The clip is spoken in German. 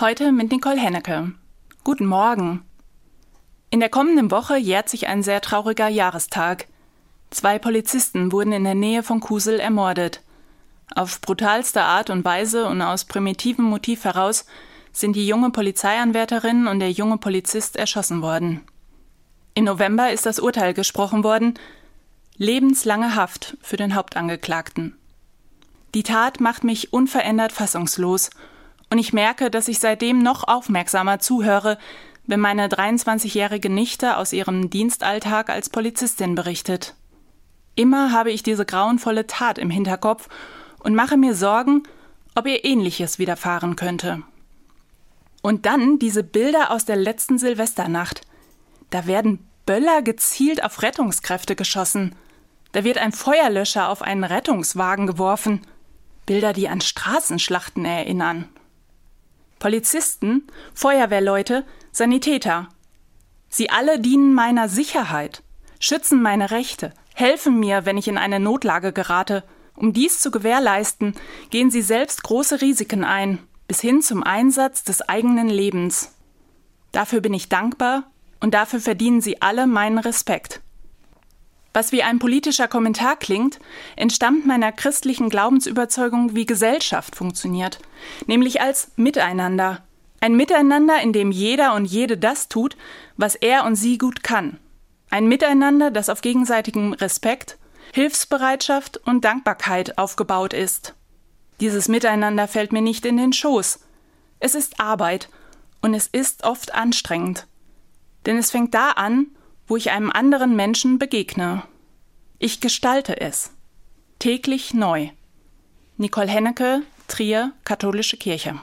Heute mit Nicole Hennecke. Guten Morgen. In der kommenden Woche jährt sich ein sehr trauriger Jahrestag. Zwei Polizisten wurden in der Nähe von Kusel ermordet. Auf brutalste Art und Weise und aus primitivem Motiv heraus sind die junge Polizeianwärterin und der junge Polizist erschossen worden. Im November ist das Urteil gesprochen worden, lebenslange Haft für den Hauptangeklagten. Die Tat macht mich unverändert fassungslos und ich merke, dass ich seitdem noch aufmerksamer zuhöre, wenn meine 23-jährige Nichte aus ihrem Dienstalltag als Polizistin berichtet. Immer habe ich diese grauenvolle Tat im Hinterkopf und mache mir Sorgen, ob ihr ähnliches widerfahren könnte. Und dann diese Bilder aus der letzten Silvesternacht. Da werden Böller gezielt auf Rettungskräfte geschossen. Da wird ein Feuerlöscher auf einen Rettungswagen geworfen. Bilder, die an Straßenschlachten erinnern. Polizisten, Feuerwehrleute, Sanitäter. Sie alle dienen meiner Sicherheit, schützen meine Rechte, helfen mir, wenn ich in eine Notlage gerate. Um dies zu gewährleisten, gehen sie selbst große Risiken ein, bis hin zum Einsatz des eigenen Lebens. Dafür bin ich dankbar und dafür verdienen sie alle meinen Respekt. Was wie ein politischer Kommentar klingt, entstammt meiner christlichen Glaubensüberzeugung, wie Gesellschaft funktioniert, nämlich als Miteinander. Ein Miteinander, in dem jeder und jede das tut, was er und sie gut kann. Ein Miteinander, das auf gegenseitigem Respekt, Hilfsbereitschaft und Dankbarkeit aufgebaut ist. Dieses Miteinander fällt mir nicht in den Schoß. Es ist Arbeit und es ist oft anstrengend. Denn es fängt da an, wo ich einem anderen Menschen begegne. Ich gestalte es. Täglich neu. Nicole Hennecke, Trier, Katholische Kirche.